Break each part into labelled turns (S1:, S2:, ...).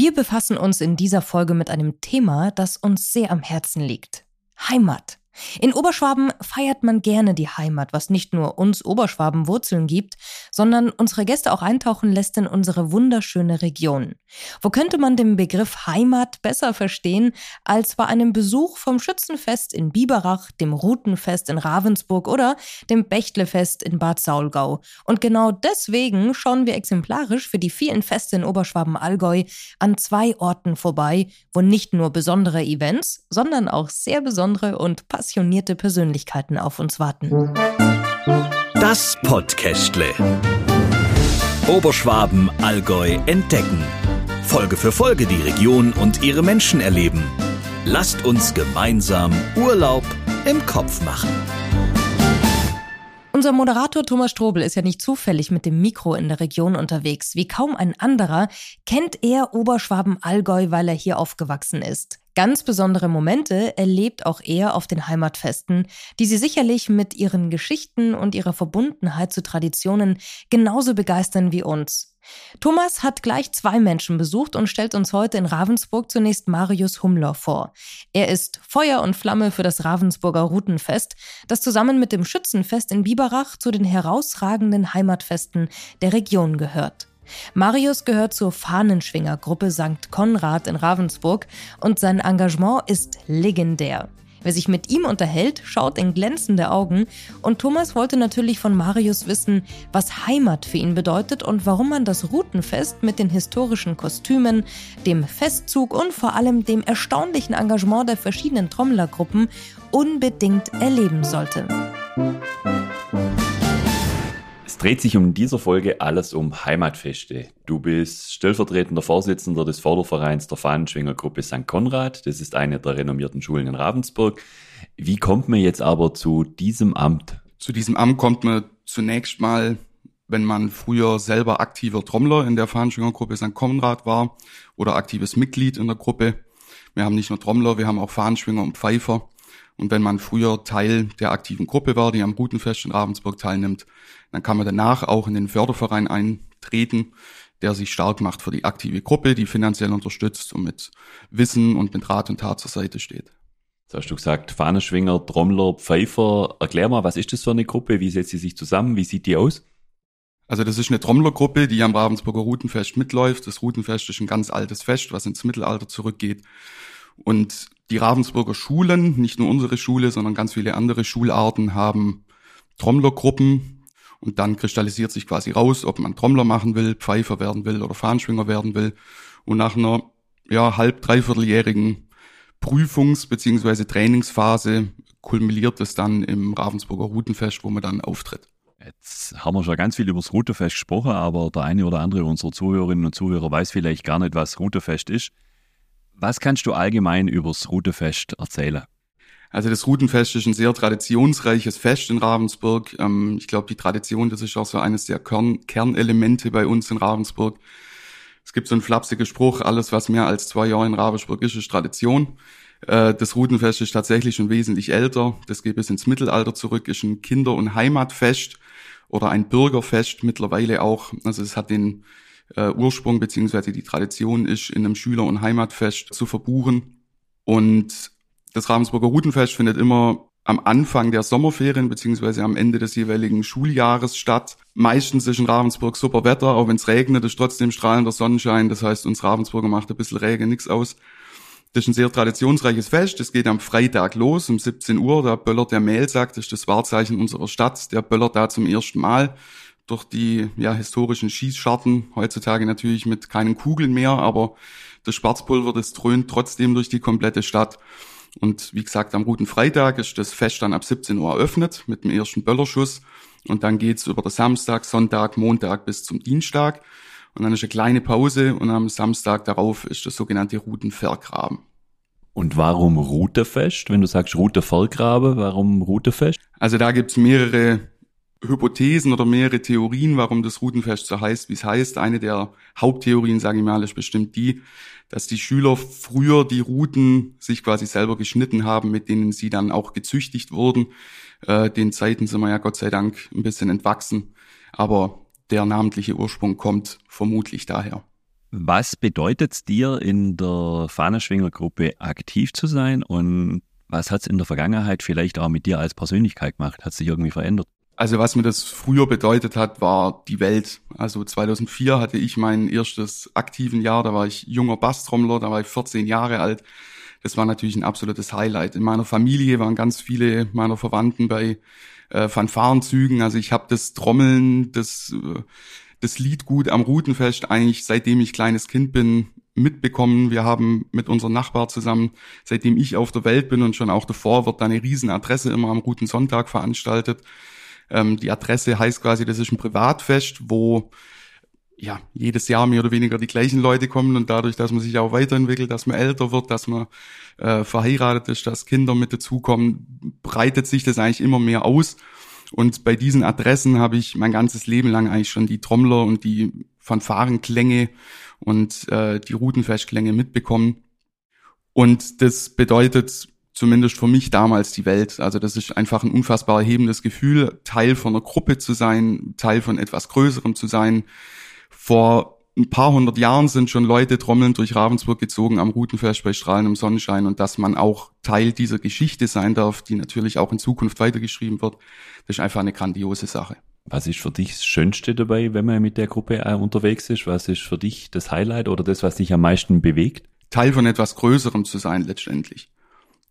S1: Wir befassen uns in dieser Folge mit einem Thema, das uns sehr am Herzen liegt. Heimat. In Oberschwaben feiert man gerne die Heimat, was nicht nur uns Oberschwaben Wurzeln gibt, sondern unsere Gäste auch eintauchen lässt in unsere wunderschöne Region. Wo könnte man den Begriff Heimat besser verstehen als bei einem Besuch vom Schützenfest in Biberach, dem Rutenfest in Ravensburg oder dem Bechtlefest in Bad Saulgau. Und genau deswegen schauen wir exemplarisch für die vielen Feste in Oberschwaben-Allgäu an zwei Orten vorbei, wo nicht nur besondere Events, sondern auch sehr besondere und passive passionierte Persönlichkeiten auf uns warten.
S2: Das Podcastle. Oberschwaben, Allgäu entdecken. Folge für Folge die Region und ihre Menschen erleben. Lasst uns gemeinsam Urlaub im Kopf machen.
S1: Unser Moderator Thomas Strobel ist ja nicht zufällig mit dem Mikro in der Region unterwegs. Wie kaum ein anderer kennt er Oberschwaben-Allgäu, weil er hier aufgewachsen ist. Ganz besondere Momente erlebt auch er auf den Heimatfesten, die sie sicherlich mit ihren Geschichten und ihrer Verbundenheit zu Traditionen genauso begeistern wie uns. Thomas hat gleich zwei Menschen besucht und stellt uns heute in Ravensburg zunächst Marius Hummler vor. Er ist Feuer und Flamme für das Ravensburger Rutenfest, das zusammen mit dem Schützenfest in Biberach zu den herausragenden Heimatfesten der Region gehört. Marius gehört zur Fahnenschwingergruppe St. Konrad in Ravensburg und sein Engagement ist legendär. Wer sich mit ihm unterhält, schaut in glänzende Augen und Thomas wollte natürlich von Marius wissen, was Heimat für ihn bedeutet und warum man das Routenfest mit den historischen Kostümen, dem Festzug und vor allem dem erstaunlichen Engagement der verschiedenen Trommlergruppen unbedingt erleben sollte
S3: dreht sich um dieser Folge alles um Heimatfeste. Du bist stellvertretender Vorsitzender des Fördervereins der Fahnenschwingergruppe St. Konrad. Das ist eine der renommierten Schulen in Ravensburg. Wie kommt man jetzt aber zu diesem Amt?
S4: Zu diesem Amt kommt man zunächst mal, wenn man früher selber aktiver Trommler in der Fahnenschwingergruppe St. Konrad war oder aktives Mitglied in der Gruppe. Wir haben nicht nur Trommler, wir haben auch Fahnenschwinger und Pfeifer. Und wenn man früher Teil der aktiven Gruppe war, die am Routenfest in Ravensburg teilnimmt, dann kann man danach auch in den Förderverein eintreten, der sich stark macht für die aktive Gruppe, die finanziell unterstützt und mit Wissen und mit Rat und Tat zur Seite steht.
S3: Jetzt hast du gesagt, Fahnenschwinger, Trommler, Pfeifer. Erklär mal, was ist das für eine Gruppe? Wie setzt sie sich zusammen? Wie sieht die aus?
S4: Also das ist eine Trommlergruppe, die am Ravensburger Routenfest mitläuft. Das Routenfest ist ein ganz altes Fest, was ins Mittelalter zurückgeht. Und die Ravensburger Schulen, nicht nur unsere Schule, sondern ganz viele andere Schularten haben Trommlergruppen und dann kristallisiert sich quasi raus, ob man Trommler machen will, Pfeifer werden will oder Fahnenschwinger werden will. Und nach einer ja, halb, dreivierteljährigen Prüfungs- beziehungsweise Trainingsphase kulminiert es dann im Ravensburger Routenfest, wo man dann auftritt.
S3: Jetzt haben wir schon ganz viel über das Routefest gesprochen, aber der eine oder andere unserer Zuhörerinnen und Zuhörer weiß vielleicht gar nicht, was Routefest ist. Was kannst du allgemein übers Rutefest erzählen?
S4: Also das Rutenfest ist ein sehr traditionsreiches Fest in Ravensburg. Ähm, ich glaube, die Tradition, das ist auch so eines der Kern Kernelemente bei uns in Ravensburg. Es gibt so einen flapsigen Spruch, alles was mehr als zwei Jahre in Ravensburg ist, ist Tradition. Äh, das Rutenfest ist tatsächlich schon wesentlich älter. Das geht bis ins Mittelalter zurück, ist ein Kinder- und Heimatfest oder ein Bürgerfest mittlerweile auch. Also es hat den äh, Ursprung beziehungsweise die Tradition ist, in einem Schüler- und Heimatfest zu verbuchen. Und das Ravensburger Rutenfest findet immer am Anfang der Sommerferien beziehungsweise am Ende des jeweiligen Schuljahres statt. Meistens ist in Ravensburg super Wetter, auch wenn es regnet, ist trotzdem strahlender Sonnenschein. Das heißt, uns Ravensburger macht ein bisschen Regen nichts aus. Das ist ein sehr traditionsreiches Fest. Es geht am Freitag los um 17 Uhr. Da böllert der Mehlsack, das ist das Wahrzeichen unserer Stadt. Der böllert da zum ersten Mal durch die ja, historischen Schießscharten, heutzutage natürlich mit keinen Kugeln mehr, aber das Schwarzpulver, das dröhnt trotzdem durch die komplette Stadt. Und wie gesagt, am Guten Freitag ist das Fest dann ab 17 Uhr eröffnet mit dem ersten Böllerschuss. Und dann geht's über den Samstag, Sonntag, Montag bis zum Dienstag. Und dann ist eine kleine Pause und am Samstag darauf ist das sogenannte Routenvergraben.
S3: Und warum Routefest? Wenn du sagst Routevergrabe, warum Routefest?
S4: Also da gibt's mehrere Hypothesen oder mehrere Theorien, warum das Routenfest so heißt, wie es heißt. Eine der Haupttheorien, sage ich mal, ist bestimmt die, dass die Schüler früher die Routen sich quasi selber geschnitten haben, mit denen sie dann auch gezüchtigt wurden. Äh, den Zeiten sind wir ja Gott sei Dank ein bisschen entwachsen, aber der namentliche Ursprung kommt vermutlich daher.
S3: Was bedeutet es dir, in der Fahneschwinger-Gruppe aktiv zu sein und was hat es in der Vergangenheit vielleicht auch mit dir als Persönlichkeit gemacht? Hat sich irgendwie verändert?
S4: Also was mir das früher bedeutet hat, war die Welt. Also 2004 hatte ich mein erstes aktiven Jahr, da war ich junger Basstrommler, da war ich 14 Jahre alt. Das war natürlich ein absolutes Highlight. In meiner Familie waren ganz viele meiner Verwandten bei äh, Fanfarenzügen. Also ich habe das Trommeln, das, äh, das Liedgut am Routenfest eigentlich seitdem ich kleines Kind bin mitbekommen. Wir haben mit unserem Nachbar zusammen, seitdem ich auf der Welt bin und schon auch davor, wird da eine Riesenadresse immer am Routensonntag veranstaltet. Ähm, die Adresse heißt quasi, das ist ein Privatfest, wo ja, jedes Jahr mehr oder weniger die gleichen Leute kommen und dadurch, dass man sich auch weiterentwickelt, dass man älter wird, dass man äh, verheiratet ist, dass Kinder mit dazukommen, breitet sich das eigentlich immer mehr aus. Und bei diesen Adressen habe ich mein ganzes Leben lang eigentlich schon die Trommler und die Fanfarenklänge und äh, die Routenfestklänge mitbekommen. Und das bedeutet zumindest für mich damals die Welt. Also das ist einfach ein unfassbar erhebendes Gefühl, Teil von einer Gruppe zu sein, Teil von etwas Größerem zu sein. Vor ein paar hundert Jahren sind schon Leute trommelnd durch Ravensburg gezogen am Routenfest bei strahlendem Sonnenschein und dass man auch Teil dieser Geschichte sein darf, die natürlich auch in Zukunft weitergeschrieben wird, das ist einfach eine grandiose Sache.
S3: Was ist für dich das Schönste dabei, wenn man mit der Gruppe äh, unterwegs ist? Was ist für dich das Highlight oder das, was dich am meisten bewegt?
S4: Teil von etwas Größerem zu sein letztendlich.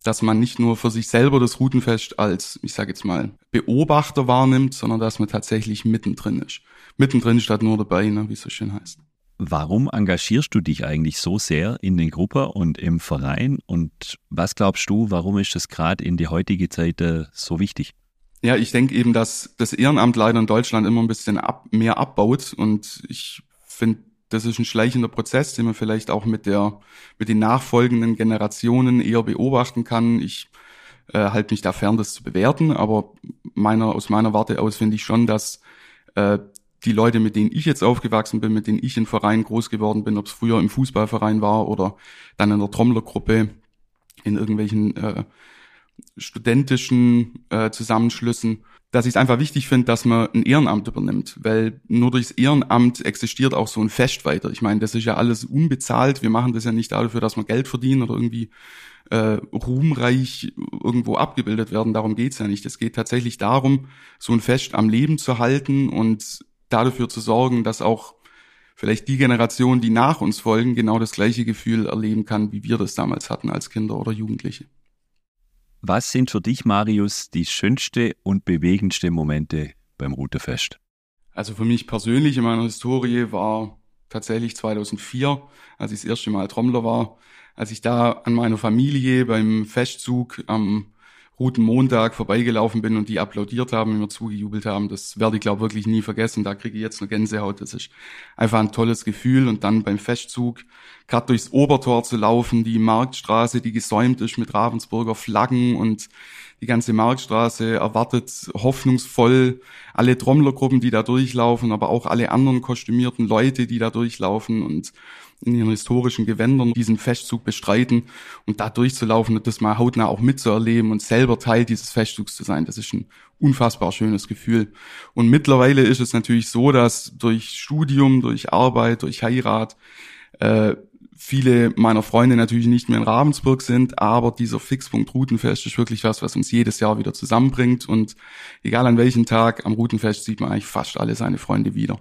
S4: Dass man nicht nur für sich selber das Routenfest als, ich sage jetzt mal, Beobachter wahrnimmt, sondern dass man tatsächlich mittendrin ist. Mittendrin statt nur dabei, ne, wie es so schön heißt.
S3: Warum engagierst du dich eigentlich so sehr in den Gruppe und im Verein? Und was glaubst du, warum ist das gerade in die heutige Zeit äh, so wichtig?
S4: Ja, ich denke eben, dass das Ehrenamt leider in Deutschland immer ein bisschen ab, mehr abbaut und ich finde, das ist ein schleichender Prozess, den man vielleicht auch mit der mit den nachfolgenden Generationen eher beobachten kann. Ich äh, halte mich da fern, das zu bewerten, aber meiner aus meiner Warte aus finde ich schon, dass äh, die Leute, mit denen ich jetzt aufgewachsen bin, mit denen ich in Vereinen groß geworden bin, ob es früher im Fußballverein war oder dann in der Trommlergruppe, in irgendwelchen äh, studentischen äh, Zusammenschlüssen, dass ich es einfach wichtig finde, dass man ein Ehrenamt übernimmt, weil nur durchs Ehrenamt existiert auch so ein Fest weiter. Ich meine, das ist ja alles unbezahlt. Wir machen das ja nicht dafür, dass wir Geld verdienen oder irgendwie äh, ruhmreich irgendwo abgebildet werden. Darum geht's ja nicht. Es geht tatsächlich darum, so ein Fest am Leben zu halten und dafür zu sorgen, dass auch vielleicht die Generation, die nach uns folgen, genau das gleiche Gefühl erleben kann, wie wir das damals hatten als Kinder oder Jugendliche.
S3: Was sind für dich, Marius, die schönste und bewegendste Momente beim Routefest?
S4: Also für mich persönlich in meiner Historie war tatsächlich 2004, als ich das erste Mal Trommler war, als ich da an meiner Familie beim Festzug am Roten Montag vorbeigelaufen bin und die applaudiert haben, mir zugejubelt haben, das werde ich glaube wirklich nie vergessen. Da kriege ich jetzt eine Gänsehaut. Das ist einfach ein tolles Gefühl. Und dann beim Festzug gerade durchs Obertor zu laufen, die Marktstraße, die gesäumt ist mit Ravensburger Flaggen und die ganze Marktstraße erwartet hoffnungsvoll alle Trommlergruppen, die da durchlaufen, aber auch alle anderen kostümierten Leute, die da durchlaufen und in ihren historischen Gewändern diesen Festzug bestreiten und da durchzulaufen und das mal hautnah auch mitzuerleben und selber Teil dieses Festzugs zu sein. Das ist ein unfassbar schönes Gefühl. Und mittlerweile ist es natürlich so, dass durch Studium, durch Arbeit, durch Heirat äh, viele meiner Freunde natürlich nicht mehr in Ravensburg sind, aber dieser Fixpunkt Routenfest ist wirklich was, was uns jedes Jahr wieder zusammenbringt und egal an welchem Tag am Routenfest sieht man eigentlich fast alle seine Freunde wieder.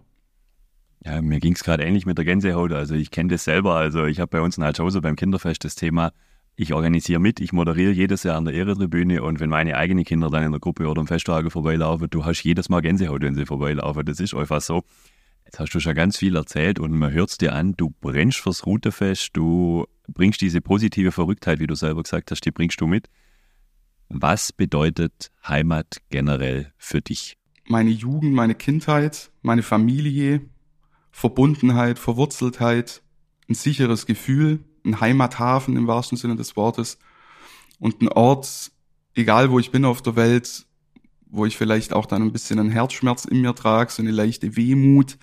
S3: Ja, mir ging es gerade ähnlich mit der Gänsehaut. Also ich kenne das selber. Also ich habe bei uns in Altschauser beim Kinderfest das Thema, ich organisiere mit, ich moderiere jedes Jahr an der Ehretribüne und wenn meine eigenen Kinder dann in der Gruppe oder im Festtage vorbeilaufen, du hast jedes Mal Gänsehaut, wenn sie vorbeilaufen. Das ist einfach so. Jetzt hast du schon ganz viel erzählt und man hört es dir an, du brennst fürs Routefest, du bringst diese positive Verrücktheit, wie du selber gesagt hast, die bringst du mit. Was bedeutet Heimat generell für dich?
S4: Meine Jugend, meine Kindheit, meine Familie, Verbundenheit, Verwurzeltheit, ein sicheres Gefühl, ein Heimathafen im wahrsten Sinne des Wortes und ein Ort, egal wo ich bin auf der Welt, wo ich vielleicht auch dann ein bisschen einen Herzschmerz in mir trage, so eine leichte Wehmut,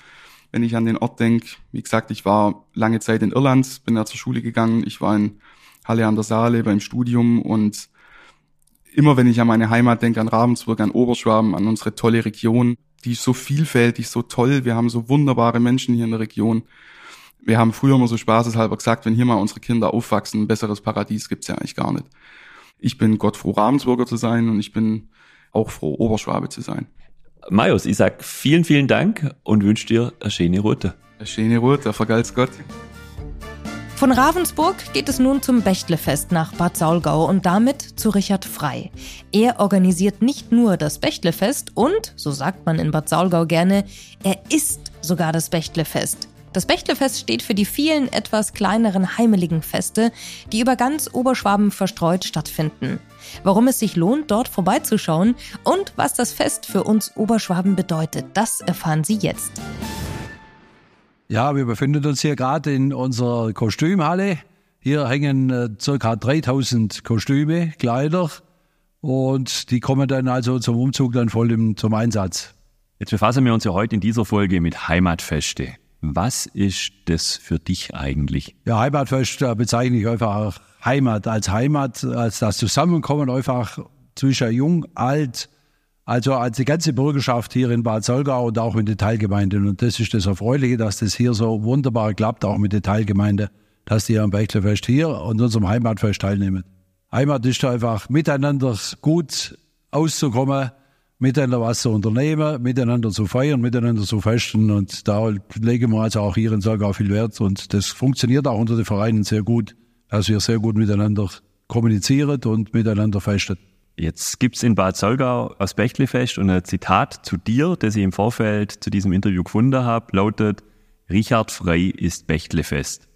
S4: wenn ich an den Ort denke. Wie gesagt, ich war lange Zeit in Irland, bin da zur Schule gegangen, ich war in Halle an der Saale beim Studium und immer wenn ich an meine Heimat denke, an Ravensburg, an Oberschwaben, an unsere tolle Region, die ist so vielfältig, so toll, wir haben so wunderbare Menschen hier in der Region, Wir haben früher immer so spaßeshalber gesagt, wenn hier mal unsere Kinder aufwachsen, ein besseres Paradies gibt's ja eigentlich gar nicht. Ich bin Gott froh, Ravensburger zu sein und ich bin auch froh, Oberschwabe zu sein.
S3: Marius, ich sag vielen, vielen Dank und wünsche dir eine schöne Route.
S4: Eine schöne Route, vergalt's Gott.
S1: Von Ravensburg geht es nun zum Bechtlefest nach Bad Saulgau und damit zu Richard Frei. Er organisiert nicht nur das Bechtlefest und, so sagt man in Bad Saulgau gerne, er ist sogar das Bechtlefest. Das Bechtlefest steht für die vielen etwas kleineren heimeligen Feste, die über ganz Oberschwaben verstreut stattfinden. Warum es sich lohnt, dort vorbeizuschauen und was das Fest für uns Oberschwaben bedeutet, das erfahren Sie jetzt.
S5: Ja, wir befinden uns hier gerade in unserer Kostümhalle. Hier hängen äh, circa 3000 Kostüme, Kleider und die kommen dann also zum Umzug dann voll im, zum Einsatz.
S3: Jetzt befassen wir uns ja heute in dieser Folge mit Heimatfeste. Was ist das für dich eigentlich?
S5: Ja, Heimatfest äh, bezeichne ich einfach Heimat als Heimat, als das Zusammenkommen einfach zwischen Jung, Alt, also als die ganze Bürgerschaft hier in Bad Solgau und auch mit den Teilgemeinden. Und das ist das Erfreuliche, dass das hier so wunderbar klappt, auch mit den Teilgemeinden, dass die am Bechtlefest hier und unserem Heimatfest teilnehmen. Heimat ist einfach miteinander gut auszukommen, miteinander was zu unternehmen, miteinander zu feiern, miteinander zu festen. Und da legen wir also auch hier in Solgau viel Wert. Und das funktioniert auch unter den Vereinen sehr gut, dass wir sehr gut miteinander kommunizieren und miteinander festen.
S3: Jetzt gibt's in Bad Solgau das Bechtlefest und ein Zitat zu dir, das ich im Vorfeld zu diesem Interview gefunden habe, lautet, Richard Frei ist Bechtlefest.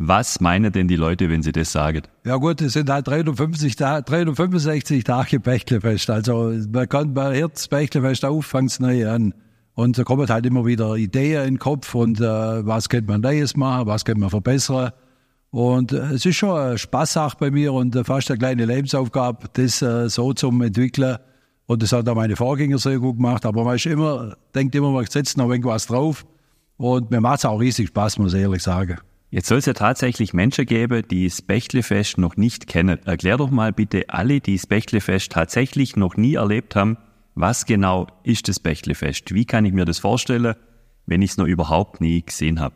S3: Was meinen denn die Leute, wenn sie das sagen?
S5: Ja gut, es sind halt 350 Ta 365 Tage Bechtlefest. Also man kann bei Herz Bechtlefest auf, fängt's neu an. Und da kommen halt immer wieder Ideen in den Kopf und äh, was könnte man Neues machen, was könnte man verbessern. Und äh, es ist schon eine Spaßsache bei mir und äh, fast eine kleine Lebensaufgabe, das äh, so zum entwickeln. Und das hat auch meine Vorgänger sehr gut gemacht. Aber man ist immer, denkt immer, man setzt noch irgendwas drauf. Und mir macht es auch riesig Spaß, muss ich ehrlich sagen.
S3: Jetzt soll es ja tatsächlich Menschen geben, die das Bechtlefest noch nicht kennen. Erklär doch mal bitte alle, die das Bechtlefest tatsächlich noch nie erlebt haben, was genau ist das Bechtlefest? Wie kann ich mir das vorstellen, wenn ich es noch überhaupt nie gesehen habe?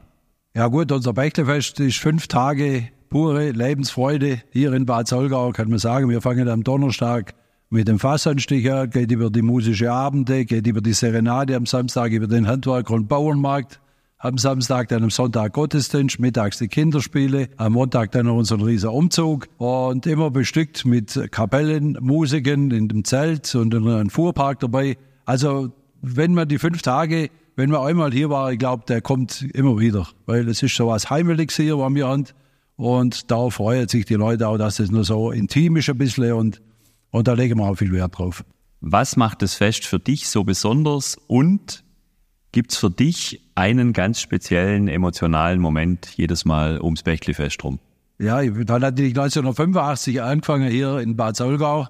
S5: Ja gut, unser Bechtlefest ist fünf Tage pure Lebensfreude hier in Bad Solgau, kann man sagen. Wir fangen am Donnerstag mit dem Fassanstich an, geht über die musische Abende, geht über die Serenade am Samstag, über den Handwerker- und Bauernmarkt. Am Samstag dann am Sonntag Gottesdienst, mittags die Kinderspiele, am Montag dann noch unseren riesen Umzug und immer bestückt mit Kapellen, Musiken in dem Zelt und einem Fuhrpark dabei. Also wenn man die fünf Tage wenn man einmal hier war, ich glaube, der kommt immer wieder, weil es ist so was Heimeliges hier, was wir haben. Und da freuen sich die Leute auch, dass es nur so intim ist ein bisschen und, und da legen wir auch viel Wert drauf.
S3: Was macht das Fest für dich so besonders und gibt's für dich einen ganz speziellen emotionalen Moment jedes Mal ums Bächlifest rum?
S5: Ja, ich habe natürlich 1985 angefangen hier in Bad Solgau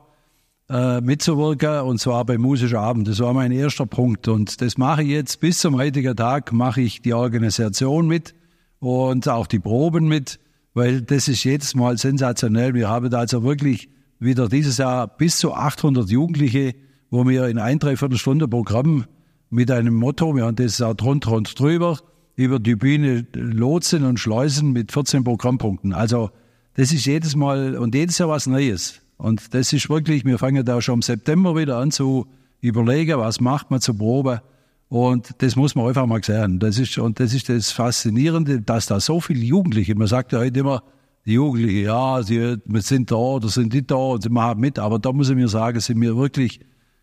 S5: äh, mitzuwirken und zwar beim Musischen Abend. Das war mein erster Punkt und das mache ich jetzt bis zum heutigen Tag, mache ich die Organisation mit und auch die Proben mit, weil das ist jedes Mal sensationell. Wir haben also wirklich wieder dieses Jahr bis zu 800 Jugendliche, wo wir in ein, dreiviertel Stunde Programm mit einem Motto, wir haben das auch drunter und drüber, über die Bühne lotsen und schleusen mit 14 Programmpunkten. Also das ist jedes Mal und jedes Jahr was Neues. Und das ist wirklich, wir fangen da schon im September wieder an zu überlegen, was macht man zur Probe. Und das muss man einfach mal sehen. Das ist, und das ist das Faszinierende, dass da so viele Jugendliche, man sagt ja heute immer, die Jugendlichen, ja, sie sind da oder sind die da und sie machen mit. Aber da muss ich mir sagen, sind wir wirklich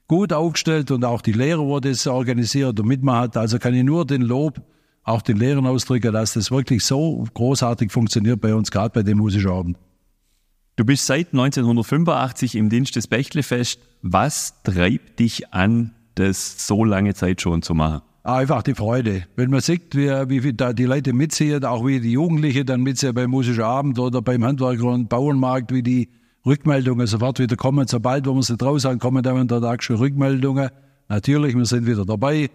S5: gut aufgestellt und auch die Lehrer, wo das organisiert und mitmacht. Also kann ich nur den Lob auch den Lehrern ausdrücken, dass das wirklich so großartig funktioniert bei uns, gerade bei dem musischen Abend.
S3: Du bist seit 1985 im Dienst des Bächlefest. Was treibt dich an, das so lange Zeit schon zu machen?
S5: Einfach die Freude. Wenn man sieht, wie, wie viel da die Leute mitziehen, auch wie die Jugendlichen dann mitziehen beim Musischen Abend oder beim Handwerker- und Bauernmarkt, wie die Rückmeldungen sofort wieder kommen. Sobald wir sie draußen kommen dann an der Tag schon Rückmeldungen. Natürlich, wir sind wieder dabei.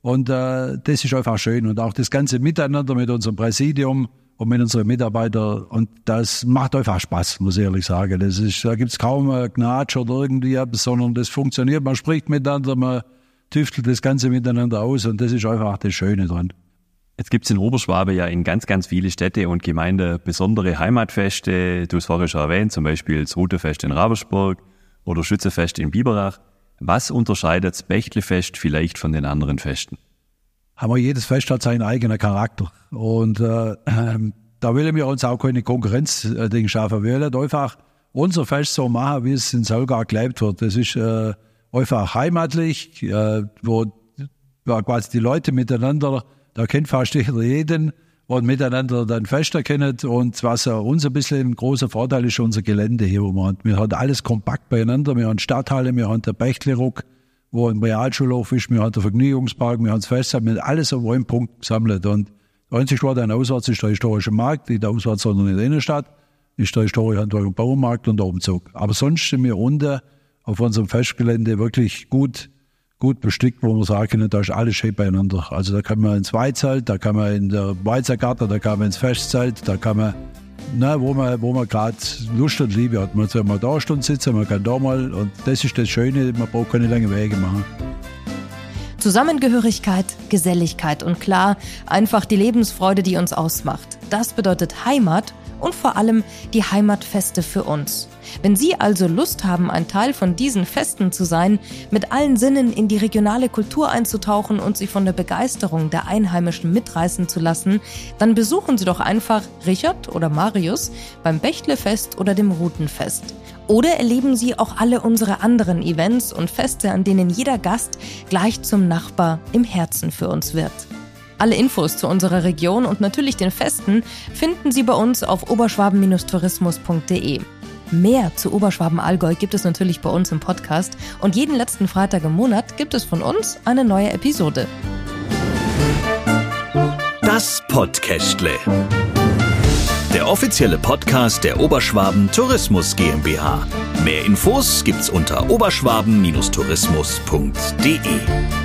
S5: Und äh, das ist einfach schön. Und auch das ganze Miteinander mit unserem Präsidium, und mit unseren Mitarbeitern. Und das macht einfach Spaß, muss ich ehrlich sagen. Das ist, da gibt's kaum Gnatsch oder irgendwie sondern das funktioniert. Man spricht miteinander, man tüftelt das Ganze miteinander aus und das ist einfach das Schöne dran.
S3: Jetzt gibt es in Oberschwabe ja in ganz, ganz viele Städte und Gemeinden besondere Heimatfeste. Du hast vorhin schon erwähnt, zum Beispiel das Rutefest in Rabersburg oder Schützefest in Biberach. Was unterscheidet das Bechtlefest vielleicht von den anderen Festen?
S5: Aber jedes Fest hat seinen eigenen Charakter. Und äh, da will wir uns auch keine Konkurrenz äh, schaffen. Wir wollen einfach unser Fest so machen, wie es in Solga gelebt wird. Das ist äh, einfach heimatlich, äh, wo ja, quasi die Leute miteinander da kennt fast jeder jeden und miteinander dann Fest erkennen. Und was uns ein bisschen ein großer Vorteil ist, unser Gelände hier, wo man hat. Wir haben alles kompakt beieinander. Wir haben Stadthalle, wir haben der Bächtleruck, wo ein Realschulhof ist, wir haben den Vergnügungspark, wir haben das Fest, wir haben alles auf einem Punkt gesammelt. Und einzig war dann auswärts ist der historische Markt, nicht auswärts, sondern in der Innenstadt, ist der historische Handwerk- und Baumarkt und der Umzug. Aber sonst sind wir unten auf unserem Festgelände wirklich gut gut bestickt, wo man sagen kann, da ist alles schön beieinander. Also da kann man ins Weizelt, da kann man in der Weizergarten, da kann man ins Festzelt, da kann man, na, wo man, wo man gerade Lust und Liebe hat. Man kann mal da Stunden sitzen, man kann da mal und das ist das Schöne, man braucht keine langen Wege machen.
S1: Zusammengehörigkeit, Geselligkeit und klar, einfach die Lebensfreude, die uns ausmacht. Das bedeutet Heimat und vor allem die Heimatfeste für uns. Wenn Sie also Lust haben, ein Teil von diesen Festen zu sein, mit allen Sinnen in die regionale Kultur einzutauchen und sich von der Begeisterung der Einheimischen mitreißen zu lassen, dann besuchen Sie doch einfach Richard oder Marius beim Bechtlefest oder dem Routenfest. Oder erleben Sie auch alle unsere anderen Events und Feste, an denen jeder Gast gleich zum Nachbar im Herzen für uns wird. Alle Infos zu unserer Region und natürlich den Festen finden Sie bei uns auf oberschwaben-tourismus.de. Mehr zu Oberschwaben-Allgäu gibt es natürlich bei uns im Podcast und jeden letzten Freitag im Monat gibt es von uns eine neue Episode.
S2: Das Podcastle. Der offizielle Podcast der Oberschwaben Tourismus GmbH. Mehr Infos gibt's unter oberschwaben-tourismus.de.